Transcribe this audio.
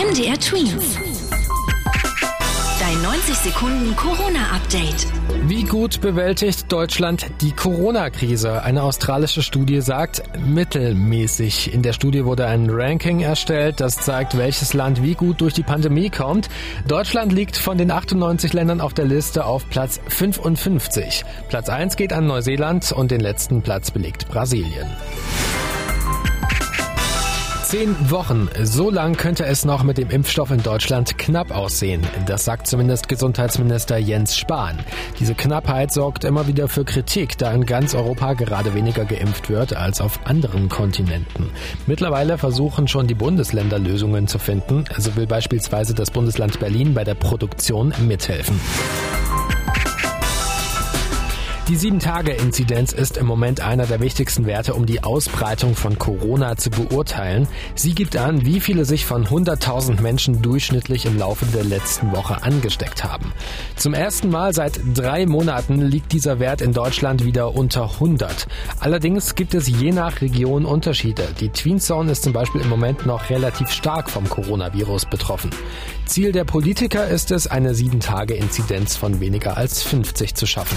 MDR Twins. Dein 90 Sekunden Corona-Update. Wie gut bewältigt Deutschland die Corona-Krise? Eine australische Studie sagt mittelmäßig. In der Studie wurde ein Ranking erstellt, das zeigt, welches Land wie gut durch die Pandemie kommt. Deutschland liegt von den 98 Ländern auf der Liste auf Platz 55. Platz 1 geht an Neuseeland und den letzten Platz belegt Brasilien. Zehn Wochen. So lang könnte es noch mit dem Impfstoff in Deutschland knapp aussehen. Das sagt zumindest Gesundheitsminister Jens Spahn. Diese Knappheit sorgt immer wieder für Kritik, da in ganz Europa gerade weniger geimpft wird als auf anderen Kontinenten. Mittlerweile versuchen schon die Bundesländer Lösungen zu finden. So will beispielsweise das Bundesland Berlin bei der Produktion mithelfen. Die 7-Tage-Inzidenz ist im Moment einer der wichtigsten Werte, um die Ausbreitung von Corona zu beurteilen. Sie gibt an, wie viele sich von 100.000 Menschen durchschnittlich im Laufe der letzten Woche angesteckt haben. Zum ersten Mal seit drei Monaten liegt dieser Wert in Deutschland wieder unter 100. Allerdings gibt es je nach Region Unterschiede. Die Tween Zone ist zum Beispiel im Moment noch relativ stark vom Coronavirus betroffen. Ziel der Politiker ist es, eine 7-Tage-Inzidenz von weniger als 50 zu schaffen.